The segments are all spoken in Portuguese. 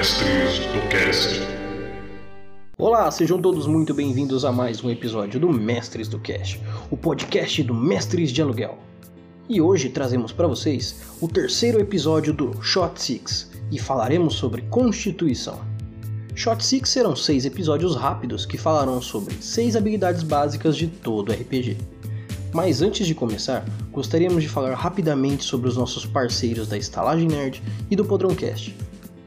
Mestres do Cast. Olá, sejam todos muito bem-vindos a mais um episódio do Mestres do Cast, o podcast do Mestres de Aluguel. E hoje trazemos para vocês o terceiro episódio do Shot Six e falaremos sobre Constituição. Shot Six serão seis episódios rápidos que falarão sobre seis habilidades básicas de todo RPG. Mas antes de começar, gostaríamos de falar rapidamente sobre os nossos parceiros da Estalagem Nerd e do Podrãocast.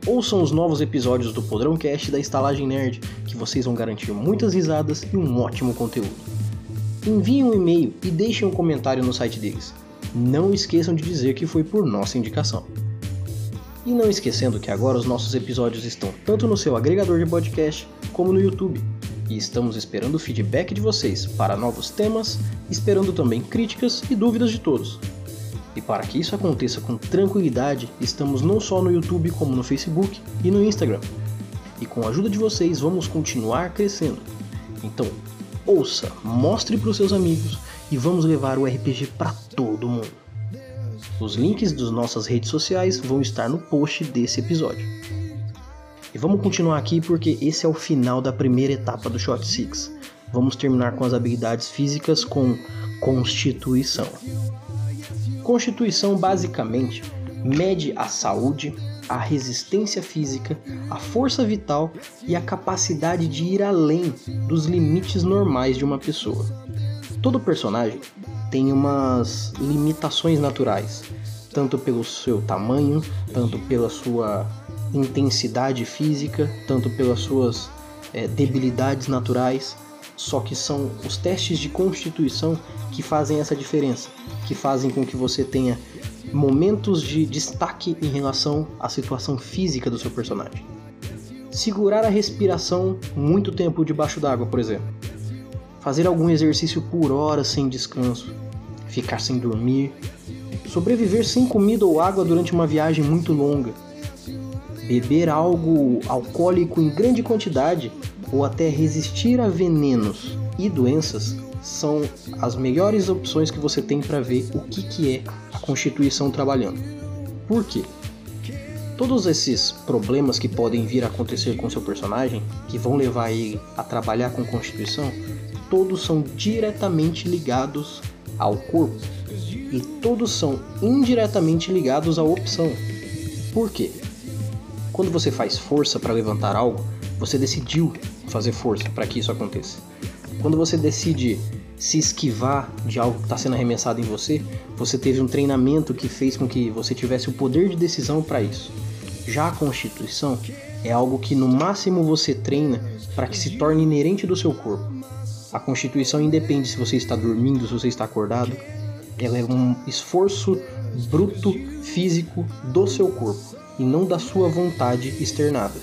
Ouçam os novos episódios do Podrãocast da Estalagem Nerd, que vocês vão garantir muitas risadas e um ótimo conteúdo. Enviem um e-mail e deixem um comentário no site deles. Não esqueçam de dizer que foi por nossa indicação. E não esquecendo que agora os nossos episódios estão tanto no seu agregador de podcast como no YouTube e estamos esperando o feedback de vocês para novos temas, esperando também críticas e dúvidas de todos. E para que isso aconteça com tranquilidade, estamos não só no YouTube como no Facebook e no Instagram. E com a ajuda de vocês vamos continuar crescendo. Então, ouça, mostre para os seus amigos e vamos levar o RPG para todo mundo. Os links das nossas redes sociais vão estar no post desse episódio. E vamos continuar aqui porque esse é o final da primeira etapa do Shot Six. Vamos terminar com as habilidades físicas com Constituição. Constituição basicamente mede a saúde, a resistência física, a força vital e a capacidade de ir além dos limites normais de uma pessoa. Todo personagem tem umas limitações naturais, tanto pelo seu tamanho, tanto pela sua intensidade física, tanto pelas suas é, debilidades naturais, só que são os testes de constituição que fazem essa diferença, que fazem com que você tenha momentos de destaque em relação à situação física do seu personagem. Segurar a respiração muito tempo debaixo d'água, por exemplo. Fazer algum exercício por horas sem descanso. Ficar sem dormir. Sobreviver sem comida ou água durante uma viagem muito longa beber algo alcoólico em grande quantidade ou até resistir a venenos e doenças são as melhores opções que você tem para ver o que, que é a Constituição trabalhando. Por quê? Todos esses problemas que podem vir a acontecer com seu personagem, que vão levar ele a trabalhar com Constituição, todos são diretamente ligados ao corpo e todos são indiretamente ligados à opção. Por quê? Quando você faz força para levantar algo, você decidiu fazer força para que isso aconteça. Quando você decide se esquivar de algo que está sendo arremessado em você, você teve um treinamento que fez com que você tivesse o poder de decisão para isso. Já a constituição é algo que no máximo você treina para que se torne inerente do seu corpo. A constituição independe se você está dormindo, se você está acordado. Ela é um esforço bruto físico do seu corpo e não da sua vontade externada.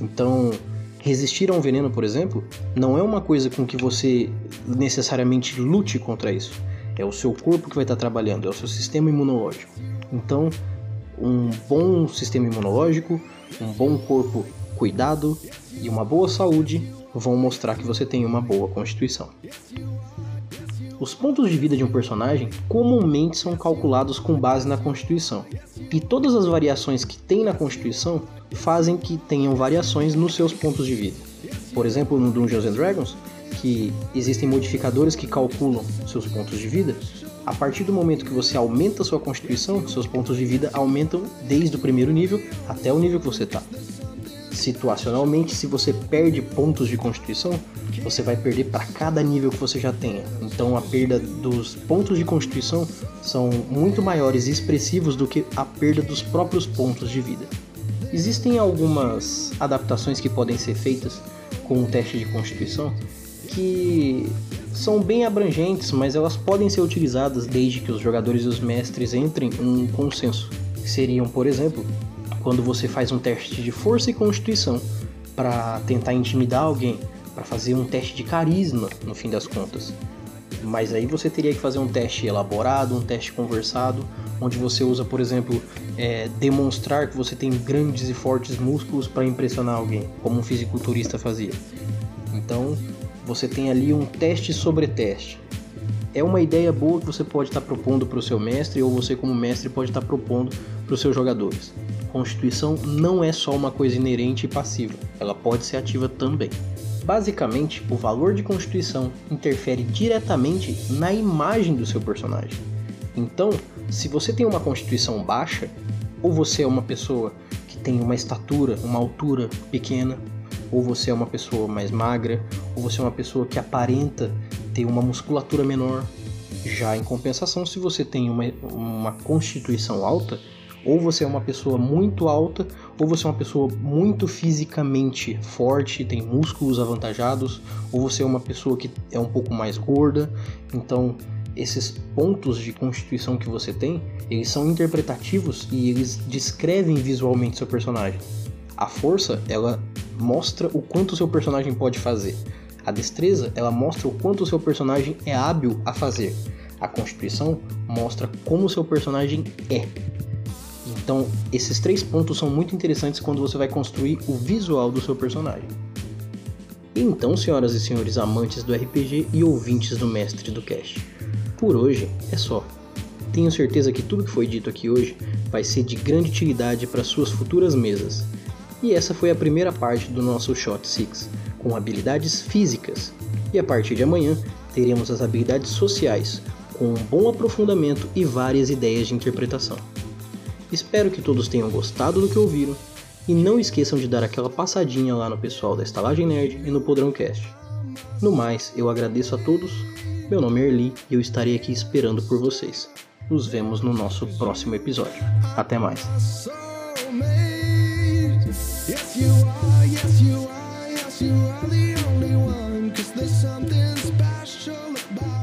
Então, resistir a um veneno, por exemplo, não é uma coisa com que você necessariamente lute contra isso. É o seu corpo que vai estar trabalhando, é o seu sistema imunológico. Então, um bom sistema imunológico, um bom corpo cuidado e uma boa saúde vão mostrar que você tem uma boa constituição. Os pontos de vida de um personagem comumente são calculados com base na Constituição, e todas as variações que tem na Constituição fazem que tenham variações nos seus pontos de vida. Por exemplo, no Dungeons and Dragons, que existem modificadores que calculam seus pontos de vida, a partir do momento que você aumenta sua constituição, seus pontos de vida aumentam desde o primeiro nível até o nível que você está situacionalmente, se você perde pontos de constituição, você vai perder para cada nível que você já tenha. Então a perda dos pontos de constituição são muito maiores e expressivos do que a perda dos próprios pontos de vida. Existem algumas adaptações que podem ser feitas com o teste de constituição que são bem abrangentes, mas elas podem ser utilizadas desde que os jogadores e os mestres entrem em um consenso. Seriam, por exemplo, quando você faz um teste de força e constituição para tentar intimidar alguém, para fazer um teste de carisma no fim das contas. Mas aí você teria que fazer um teste elaborado, um teste conversado, onde você usa, por exemplo, é, demonstrar que você tem grandes e fortes músculos para impressionar alguém, como um fisiculturista fazia. Então você tem ali um teste sobre teste. É uma ideia boa que você pode estar propondo para o seu mestre ou você como mestre pode estar propondo para os seus jogadores. Constituição não é só uma coisa inerente e passiva, ela pode ser ativa também. Basicamente, o valor de constituição interfere diretamente na imagem do seu personagem. Então, se você tem uma constituição baixa, ou você é uma pessoa que tem uma estatura, uma altura pequena, ou você é uma pessoa mais magra, ou você é uma pessoa que aparenta ter uma musculatura menor. Já em compensação, se você tem uma, uma constituição alta, ou você é uma pessoa muito alta, ou você é uma pessoa muito fisicamente forte, tem músculos avantajados, ou você é uma pessoa que é um pouco mais gorda. Então, esses pontos de constituição que você tem, eles são interpretativos e eles descrevem visualmente seu personagem. A força, ela mostra o quanto seu personagem pode fazer. A destreza, ela mostra o quanto o seu personagem é hábil a fazer. A constituição mostra como o seu personagem é. Então, esses três pontos são muito interessantes quando você vai construir o visual do seu personagem. Então, senhoras e senhores amantes do RPG e ouvintes do Mestre do Cast, por hoje é só. Tenho certeza que tudo que foi dito aqui hoje vai ser de grande utilidade para suas futuras mesas. E essa foi a primeira parte do nosso Shot 6, com habilidades físicas. E a partir de amanhã teremos as habilidades sociais, com um bom aprofundamento e várias ideias de interpretação. Espero que todos tenham gostado do que ouviram e não esqueçam de dar aquela passadinha lá no pessoal da Estalagem Nerd e no Podrãocast. No mais, eu agradeço a todos. Meu nome é Erli e eu estarei aqui esperando por vocês. Nos vemos no nosso próximo episódio. Até mais. you are the only one, cause there's something special about